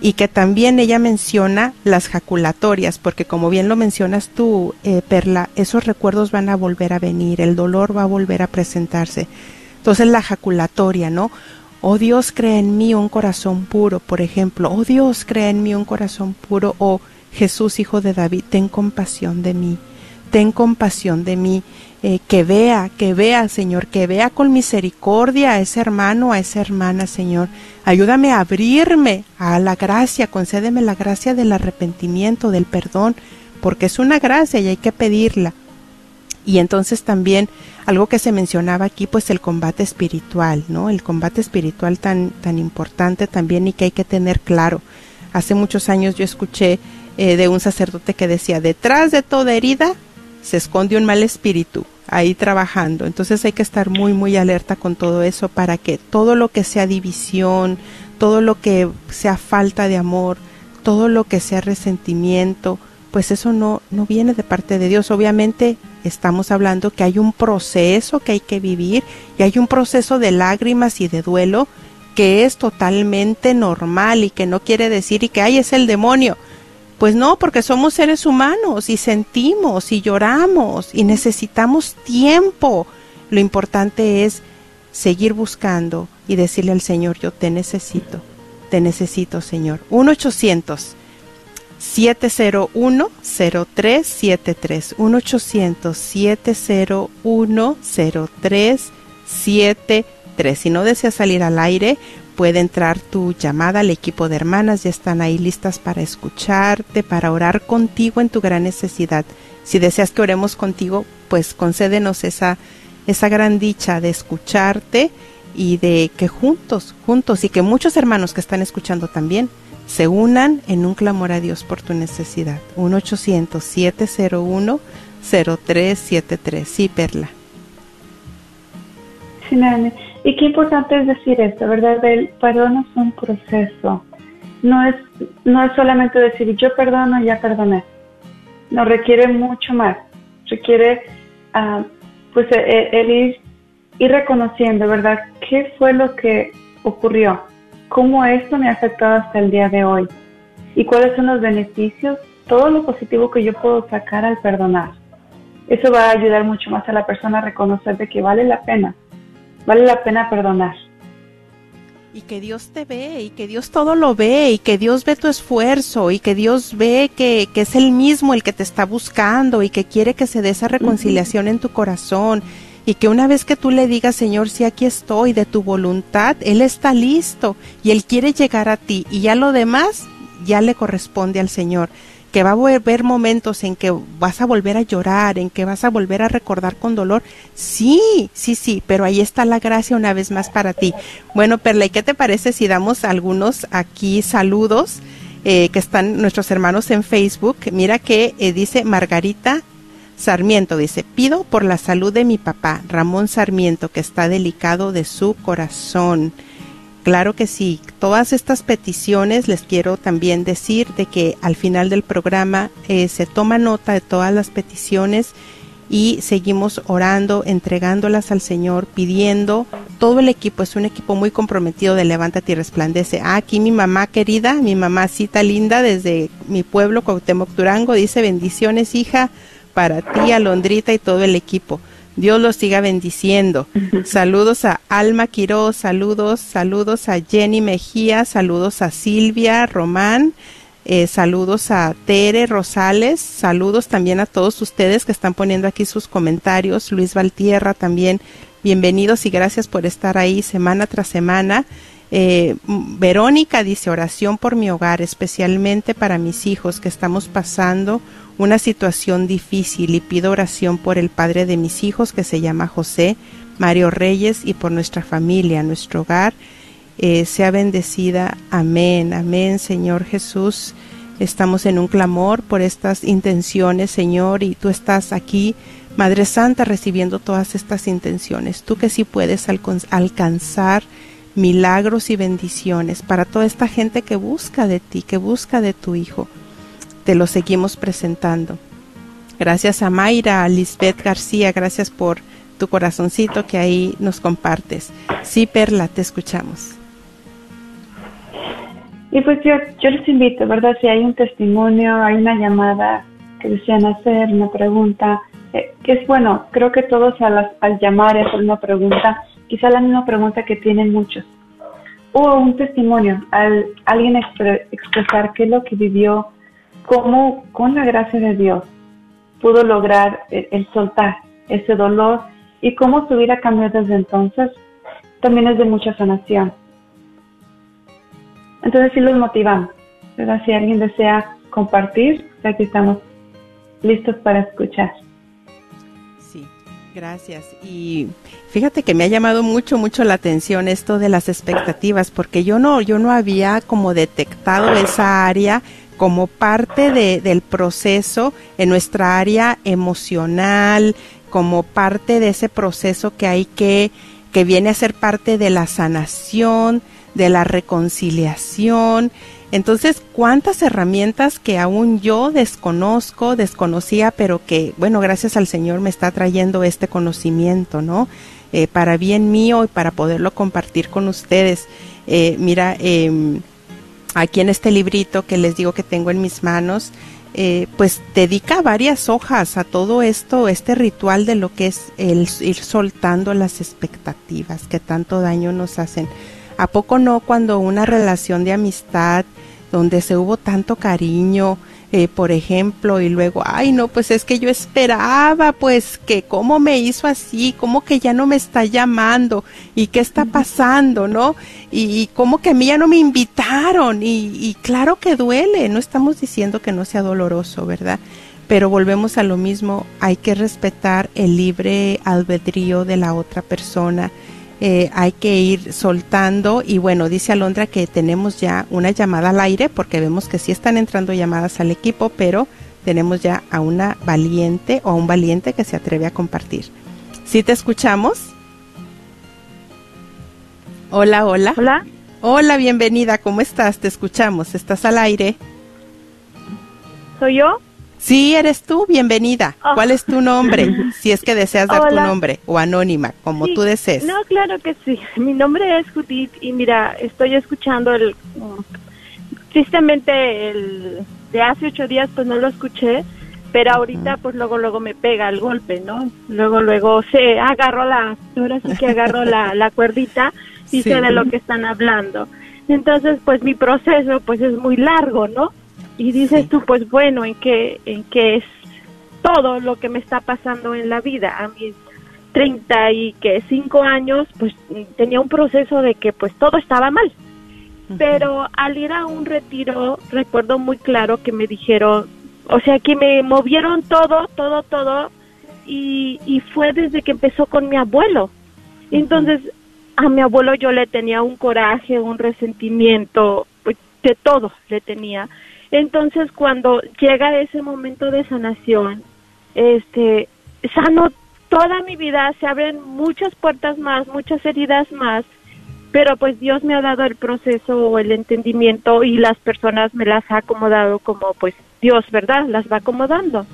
Y que también ella menciona las jaculatorias, porque como bien lo mencionas tú, eh, Perla, esos recuerdos van a volver a venir, el dolor va a volver a presentarse. Entonces la jaculatoria, ¿no? Oh Dios, crea en mí un corazón puro, por ejemplo. Oh Dios, crea en mí un corazón puro. Oh Jesús, Hijo de David, ten compasión de mí. ten compasión de mí, eh, que vea, que vea, Señor, que vea con misericordia a ese hermano, a esa hermana, Señor. Ayúdame a abrirme a la gracia, concédeme la gracia del arrepentimiento, del perdón, porque es una gracia y hay que pedirla. Y entonces también algo que se mencionaba aquí, pues el combate espiritual, ¿no? El combate espiritual tan, tan importante también y que hay que tener claro. Hace muchos años yo escuché eh, de un sacerdote que decía, detrás de toda herida se esconde un mal espíritu ahí trabajando. Entonces hay que estar muy, muy alerta con todo eso para que todo lo que sea división, todo lo que sea falta de amor, todo lo que sea resentimiento, pues eso no, no viene de parte de Dios. Obviamente estamos hablando que hay un proceso que hay que vivir y hay un proceso de lágrimas y de duelo que es totalmente normal y que no quiere decir y que ay es el demonio. Pues no, porque somos seres humanos y sentimos y lloramos y necesitamos tiempo. Lo importante es seguir buscando y decirle al Señor, yo te necesito, te necesito Señor. 1 800 701 0373 1 800 701 0373 Si no deseas salir al aire, puede entrar tu llamada al equipo de hermanas, ya están ahí listas para escucharte, para orar contigo en tu gran necesidad. Si deseas que oremos contigo, pues concédenos esa, esa gran dicha de escucharte y de que juntos, juntos y que muchos hermanos que están escuchando también se unan en un clamor a Dios por tu necesidad. 1-800-701-0373. Sí, Perla. Sí, Nani. Y qué importante es decir esto, ¿verdad? El perdón es un proceso. No es, no es solamente decir yo perdono, ya perdoné. No requiere mucho más. Requiere, uh, pues, el, el ir, ir reconociendo, ¿verdad? ¿Qué fue lo que ocurrió? ¿Cómo esto me ha afectado hasta el día de hoy? ¿Y cuáles son los beneficios? Todo lo positivo que yo puedo sacar al perdonar. Eso va a ayudar mucho más a la persona a reconocer de que vale la pena Vale la pena perdonar. Y que Dios te ve, y que Dios todo lo ve, y que Dios ve tu esfuerzo, y que Dios ve que, que es Él mismo el que te está buscando, y que quiere que se dé esa reconciliación en tu corazón, y que una vez que tú le digas, Señor, si aquí estoy, de tu voluntad, Él está listo, y Él quiere llegar a ti, y ya lo demás ya le corresponde al Señor que va a haber momentos en que vas a volver a llorar, en que vas a volver a recordar con dolor. Sí, sí, sí, pero ahí está la gracia una vez más para ti. Bueno, Perla, ¿y qué te parece si damos algunos aquí saludos eh, que están nuestros hermanos en Facebook? Mira que eh, dice Margarita Sarmiento, dice, pido por la salud de mi papá, Ramón Sarmiento, que está delicado de su corazón. Claro que sí. Todas estas peticiones les quiero también decir de que al final del programa eh, se toma nota de todas las peticiones y seguimos orando, entregándolas al Señor, pidiendo. Todo el equipo es un equipo muy comprometido de Levántate y Resplandece. Ah, aquí mi mamá querida, mi mamacita linda desde mi pueblo, Cuauhtémoc Durango, dice bendiciones, hija, para ti, Alondrita y todo el equipo. Dios los siga bendiciendo. Saludos a Alma Quiroz, saludos, saludos a Jenny Mejía, saludos a Silvia Román, eh, saludos a Tere Rosales, saludos también a todos ustedes que están poniendo aquí sus comentarios. Luis Valtierra también, bienvenidos y gracias por estar ahí semana tras semana. Eh, Verónica dice oración por mi hogar, especialmente para mis hijos que estamos pasando una situación difícil y pido oración por el padre de mis hijos que se llama José Mario Reyes y por nuestra familia, nuestro hogar. Eh, sea bendecida. Amén, amén, Señor Jesús. Estamos en un clamor por estas intenciones, Señor, y tú estás aquí, Madre Santa, recibiendo todas estas intenciones. Tú que sí puedes alcanzar milagros y bendiciones para toda esta gente que busca de ti, que busca de tu Hijo te lo seguimos presentando. Gracias a Mayra, a Lisbeth García, gracias por tu corazoncito que ahí nos compartes. Sí, Perla, te escuchamos. Y pues yo, yo les invito, ¿verdad? Si hay un testimonio, hay una llamada que desean hacer, una pregunta, eh, que es bueno, creo que todos al, al llamar hacer una pregunta, quizá la misma pregunta que tienen muchos, o un testimonio, al alguien expresar qué es lo que vivió cómo con la gracia de Dios pudo lograr el, soltar ese dolor y cómo su vida cambió desde entonces, también es de mucha sanación. Entonces sí los motivamos, ¿verdad? Si alguien desea compartir, aquí estamos listos para escuchar. Gracias. Y fíjate que me ha llamado mucho, mucho la atención esto de las expectativas, porque yo no, yo no había como detectado esa área como parte de, del proceso en nuestra área emocional, como parte de ese proceso que hay que, que viene a ser parte de la sanación, de la reconciliación. Entonces, ¿cuántas herramientas que aún yo desconozco, desconocía, pero que, bueno, gracias al Señor me está trayendo este conocimiento, ¿no? Eh, para bien mío y para poderlo compartir con ustedes. Eh, mira, eh, aquí en este librito que les digo que tengo en mis manos, eh, pues dedica varias hojas a todo esto, este ritual de lo que es el ir soltando las expectativas que tanto daño nos hacen. ¿A poco no cuando una relación de amistad donde se hubo tanto cariño, eh, por ejemplo, y luego, ay, no, pues es que yo esperaba, pues, que cómo me hizo así, cómo que ya no me está llamando, y qué está pasando, ¿no? Y, y cómo que a mí ya no me invitaron, y, y claro que duele, no estamos diciendo que no sea doloroso, ¿verdad? Pero volvemos a lo mismo, hay que respetar el libre albedrío de la otra persona eh, hay que ir soltando y bueno, dice Alondra que tenemos ya una llamada al aire porque vemos que sí están entrando llamadas al equipo, pero tenemos ya a una valiente o a un valiente que se atreve a compartir. ¿Sí te escuchamos? Hola, hola. Hola. Hola, bienvenida, ¿cómo estás? Te escuchamos, ¿estás al aire? ¿Soy yo? Sí, eres tú, bienvenida. Oh. ¿Cuál es tu nombre? Si es que deseas dar tu nombre o anónima, como Sí. tú desees. No, claro que sí. Mi nombre es Judith y mira, estoy escuchando el... Tristemente el de hace ocho días pues no lo escuché, pero ahorita pues luego luego me pega el golpe, ¿no? Luego luego se agarro la... Ahora sí que agarro la, la cuerdita y Sí. sé de lo que están hablando. Entonces pues mi proceso pues es muy largo, ¿no? Y dices Sí. tú pues bueno, ¿en qué, en qué es todo lo que me está pasando en la vida? A mis 30 y que cinco años, pues tenía un proceso de que pues todo estaba mal. Pero al ir a un retiro, recuerdo muy claro que me dijeron, o sea, que me movieron todo, todo, todo, y, y fue desde que empezó con mi abuelo. Entonces, a mi abuelo yo le tenía un coraje, un resentimiento, pues, de todo le tenía. Entonces, cuando llega ese momento de sanación, este, sano toda mi vida, se abren muchas puertas más, muchas heridas más, pero pues Dios me ha dado el proceso o el entendimiento y las personas me las ha acomodado como pues Dios, ¿verdad? Las va acomodando.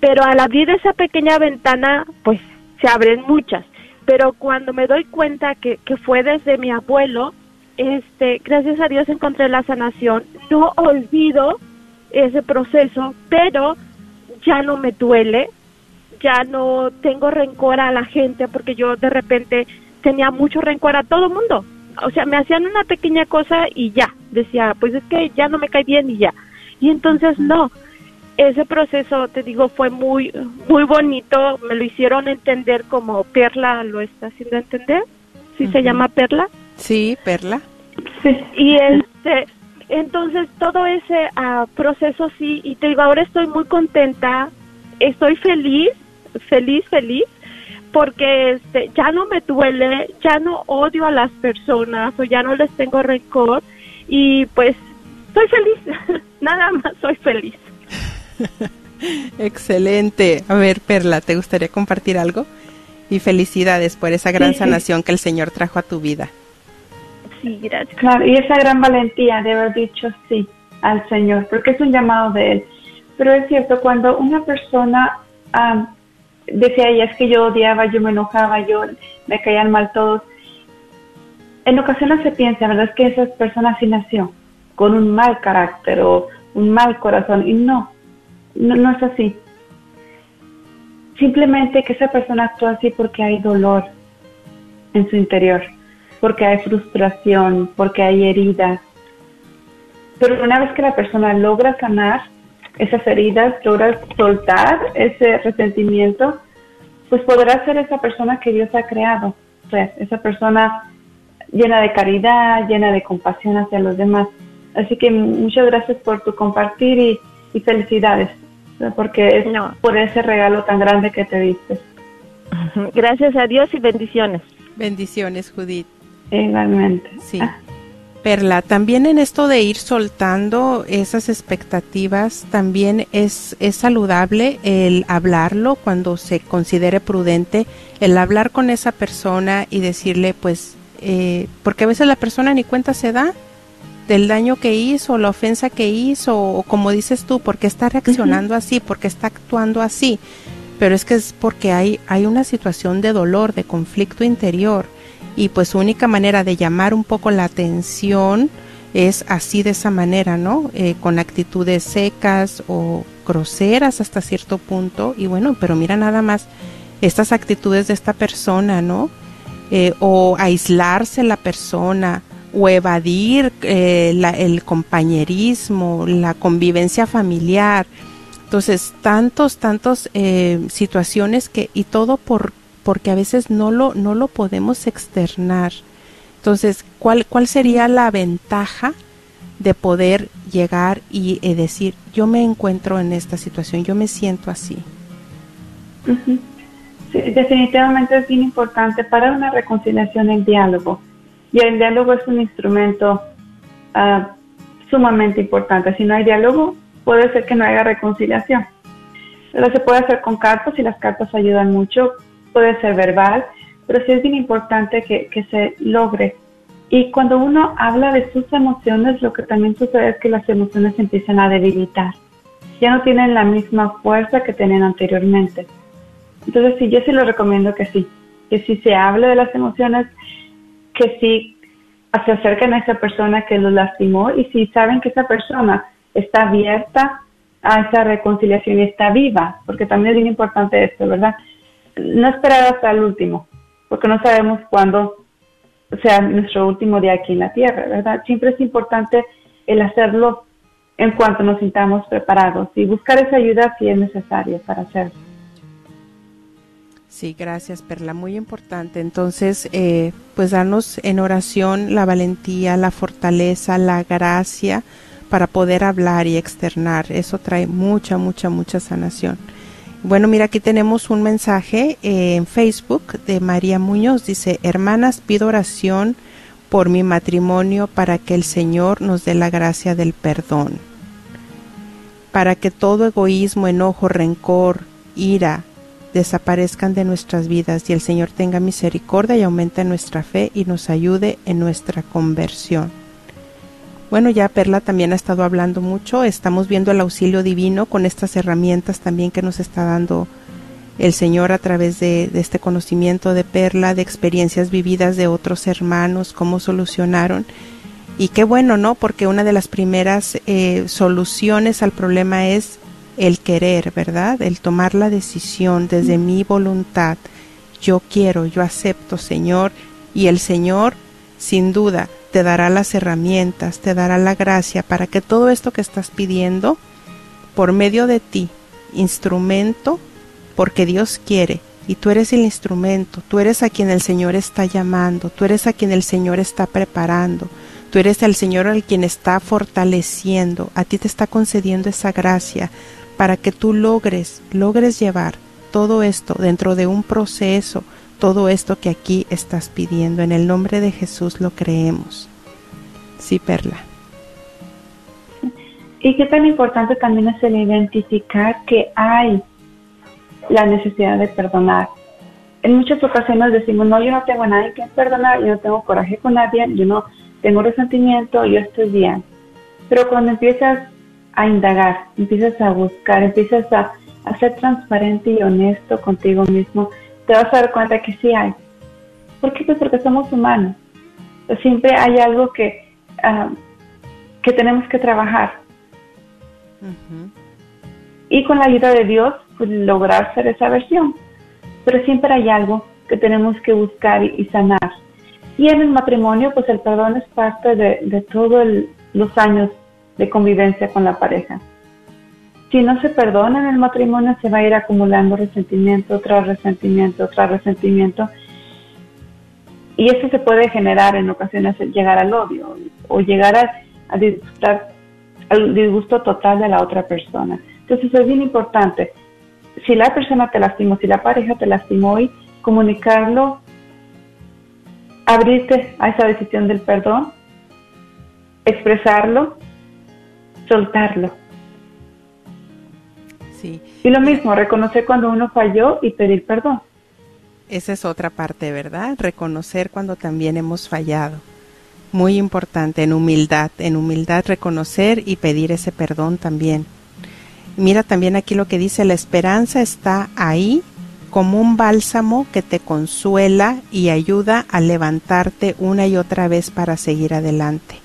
Pero al abrir esa pequeña ventana, pues se abren muchas. Pero cuando me doy cuenta que, que fue desde mi abuelo, este, gracias a Dios encontré la sanación. No olvido ese proceso, pero ya no me duele, ya no tengo rencor a la gente porque yo de repente tenía mucho rencor a todo mundo. O sea, me hacían una pequeña cosa y ya, decía, pues es que ya no me cae bien y ya. Y entonces no, ese proceso, te digo, fue muy, muy bonito, me lo hicieron entender como Perla lo está haciendo entender, ¿sí se llama Perla? Sí, Perla. Sí. Y este, entonces todo ese ah, proceso sí, y te digo, ahora estoy muy contenta, estoy feliz, feliz, feliz, porque este, ya no me duele, ya no odio a las personas o ya no les tengo rencor y pues soy feliz, nada más soy feliz. Excelente. A ver, Perla, ¿te gustaría compartir algo? Y felicidades por esa gran sí. sanación que el Señor trajo a tu vida. Claro, y esa gran valentía de haber dicho sí al Señor, porque es un llamado de Él. Pero es cierto, cuando una persona ah, decía ella, es que yo odiaba, yo me enojaba, yo me caían mal todos, en ocasiones se piensa, ¿verdad? Es que esa persona sí nació con un mal carácter o un mal corazón, y no, no, no es así. Simplemente que esa persona actúa así porque hay dolor en su interior, porque hay frustración, porque hay heridas. Pero una vez que la persona logra sanar, esas heridas, logras soltar ese resentimiento, pues podrás ser esa persona que Dios ha creado, ser esa persona llena de caridad, llena de compasión hacia los demás. Así que muchas gracias por tu compartir y, felicidades, porque es por ese regalo tan grande que te diste. Gracias a Dios y bendiciones. Bendiciones, Judith. Igualmente. Sí. Ah. Perla, también en esto de ir soltando esas expectativas, también es, es saludable el hablarlo cuando se considere prudente, el hablar con esa persona y decirle, pues, eh, porque a veces la persona ni cuenta se da del daño que hizo, la ofensa que hizo, o como dices tú, porque está reaccionando así, porque está actuando así. Pero es que es porque hay, hay una situación de dolor, de conflicto interior, y pues su única manera de llamar un poco la atención es así de esa manera, ¿no? Eh, con actitudes secas o groseras hasta cierto punto. Y bueno, pero mira nada más estas actitudes de esta persona, ¿no? Eh, o aislarse la persona o evadir eh, el compañerismo, la convivencia familiar. Entonces, tantos, tantos situaciones que, y todo por, porque a veces no lo, no lo podemos externar. Entonces, ¿cuál, cuál sería la ventaja de poder llegar y decir, yo me encuentro en esta situación, yo me siento así? definitivamente es bien importante para una reconciliación el diálogo. Y el diálogo es un instrumento ah, sumamente importante. Si no hay diálogo, puede ser que no haya reconciliación. Pero se puede hacer con cartas y las cartas ayudan mucho. Puede ser verbal, pero sí es bien importante que, se logre. Y cuando uno habla de sus emociones, lo que también sucede es que las emociones empiezan a debilitar. Ya no tienen la misma fuerza que tenían anteriormente. Entonces sí, yo sí lo recomiendo que sí, que si se hable de las emociones, que sí se acerquen a esa persona que los lastimó y si saben que esa persona está abierta a esa reconciliación y está viva, porque también es bien importante esto, ¿verdad? No esperar hasta el último, porque no sabemos cuándo sea nuestro último día aquí en la tierra, ¿verdad? Siempre es importante el hacerlo en cuanto nos sintamos preparados y buscar esa ayuda si es necesario para hacerlo. Sí, gracias Perla, muy importante. Entonces, eh, pues darnos en oración la valentía, la fortaleza, la gracia para poder hablar y externar. Eso trae mucha, mucha, mucha sanación. Bueno, mira, aquí tenemos un mensaje eh, en Facebook de María Muñoz. Dice, hermanas, pido oración por mi matrimonio para que el Señor nos dé la gracia del perdón. Para que todo egoísmo, enojo, rencor, ira, desaparezcan de nuestras vidas y el Señor tenga misericordia y aumente nuestra fe y nos ayude en nuestra conversión. Bueno, ya Perla también ha estado hablando mucho, estamos viendo el auxilio divino con estas herramientas también que nos está dando el Señor a través de, este conocimiento de Perla, de experiencias vividas de otros hermanos, cómo solucionaron. Y qué bueno, ¿no? Porque una de las primeras eh, soluciones al problema es el querer, ¿verdad? El tomar la decisión desde mi voluntad. Yo quiero, yo acepto, Señor, y el Señor, sin duda, te dará las herramientas, te dará la gracia para que todo esto que estás pidiendo, por medio de ti, instrumento, porque Dios quiere, y tú eres el instrumento, tú eres a quien el Señor está llamando, tú eres a quien el Señor está preparando, tú eres el Señor al quien está fortaleciendo, a ti te está concediendo esa gracia para que tú logres, logres llevar todo esto dentro de un proceso, todo esto que aquí estás pidiendo. En el nombre de Jesús lo creemos. Sí, Perla. Y qué tan importante también es el identificar que hay la necesidad de perdonar. En muchas ocasiones decimos, no, yo no tengo a nadie que perdonar, yo no tengo coraje con nadie, yo no tengo resentimiento, yo estoy bien. Pero cuando empiezas a indagar, empiezas a buscar, empiezas a, ser transparente y honesto contigo mismo, te vas a dar cuenta que sí hay. ¿Por qué? Pues porque somos humanos. Siempre hay algo que, ah, que tenemos que trabajar. Y con la ayuda de Dios, pues lograr ser esa versión. Pero siempre hay algo que tenemos que buscar y, sanar. Y en el matrimonio, pues el perdón es parte de, de todos los años de convivencia con la pareja. Si no se perdona en el matrimonio, se va a ir acumulando resentimiento tras resentimiento tras resentimiento. Y eso se puede generar en ocasiones llegar al odio o llegar a, a disgustar, al disgusto total de la otra persona. Entonces es bien importante. Si la persona te lastimó, si la pareja te lastimó hoy, comunicarlo, abrirte a esa decisión del perdón, expresarlo, soltarlo. Sí. Y lo mismo, reconocer cuando uno falló y pedir perdón. Esa es otra parte, ¿verdad? Reconocer cuando también hemos fallado. Muy importante, en humildad, en humildad reconocer y pedir ese perdón también. Mira también aquí lo que dice, la esperanza está ahí como un bálsamo que te consuela y ayuda a levantarte una y otra vez para seguir adelante.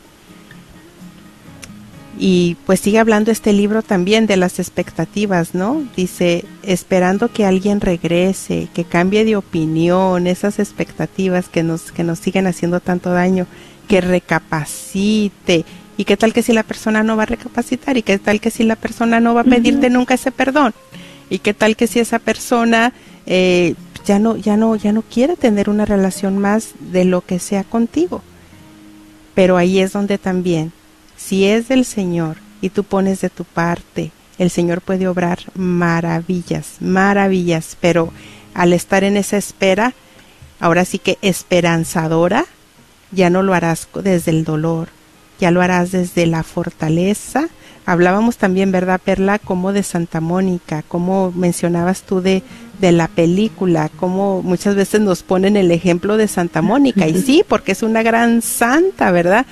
Y pues sigue hablando este libro también de las expectativas, ¿no? Dice, esperando que alguien regrese, que cambie de opinión, esas expectativas que nos, que nos siguen haciendo tanto daño, que recapacite. ¿Y qué tal que si la persona no va a recapacitar? ¿Y qué tal que si la persona no va a pedirte nunca ese perdón? ¿Y qué tal que si esa persona eh, ya no, ya no, ya no quiere tener una relación más de lo que sea contigo? Pero ahí es donde también si es del Señor y tú pones de tu parte, el Señor puede obrar maravillas, maravillas, pero al estar en esa espera, ahora sí que esperanzadora, ya no lo harás desde el dolor, ya lo harás desde la fortaleza. Hablábamos también, ¿verdad, Perla? Como de Santa Mónica, como mencionabas tú de, de la película, como muchas veces nos ponen el ejemplo de Santa Mónica, y sí, porque es una gran santa, ¿verdad?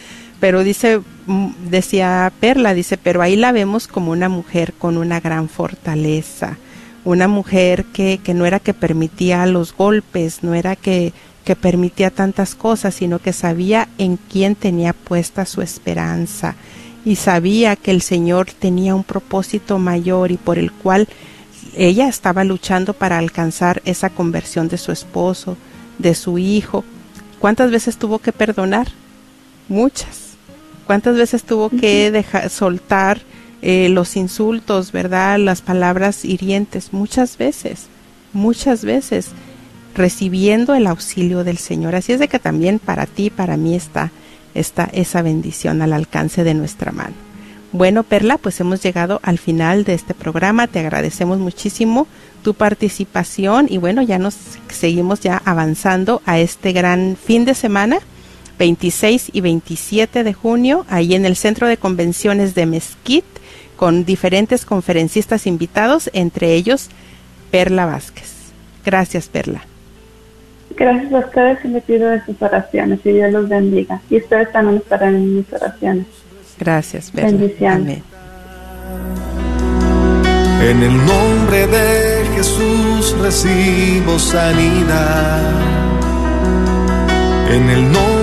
Pero dice, mm, decía Perla, dice, pero ahí la vemos como una mujer con una gran fortaleza, una mujer que, que no era que permitía los golpes, no era que, que permitía tantas cosas, sino que sabía en quién tenía puesta su esperanza y sabía que el Señor tenía un propósito mayor y por el cual ella estaba luchando para alcanzar esa conversión de su esposo, de su hijo. ¿Cuántas veces tuvo que perdonar? Muchas cuántas veces tuvo que dejar, soltar eh, los insultos, ¿verdad? Las palabras hirientes, muchas veces, muchas veces, recibiendo el auxilio del Señor. Así es de que también para ti, para mí está, está esa bendición al alcance de nuestra mano. Bueno, Perla, pues hemos llegado al final de este programa. Te agradecemos muchísimo tu participación y bueno, ya nos seguimos ya avanzando a este gran fin de semana 26 y 27 de junio, ahí en el Centro de Convenciones de Mesquite, con diferentes conferencistas invitados, entre ellos Perla Vázquez. Gracias, Perla. Gracias a ustedes y le pido de sus oraciones y Dios los bendiga. Y ustedes también estarán en mis oraciones. Gracias, Perla. Bendiciones. Amén. En el nombre de Jesús recibo sanidad. En el nombre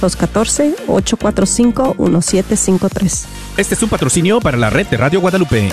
214-845-1753. Este es un patrocinio para la red de Radio Guadalupe.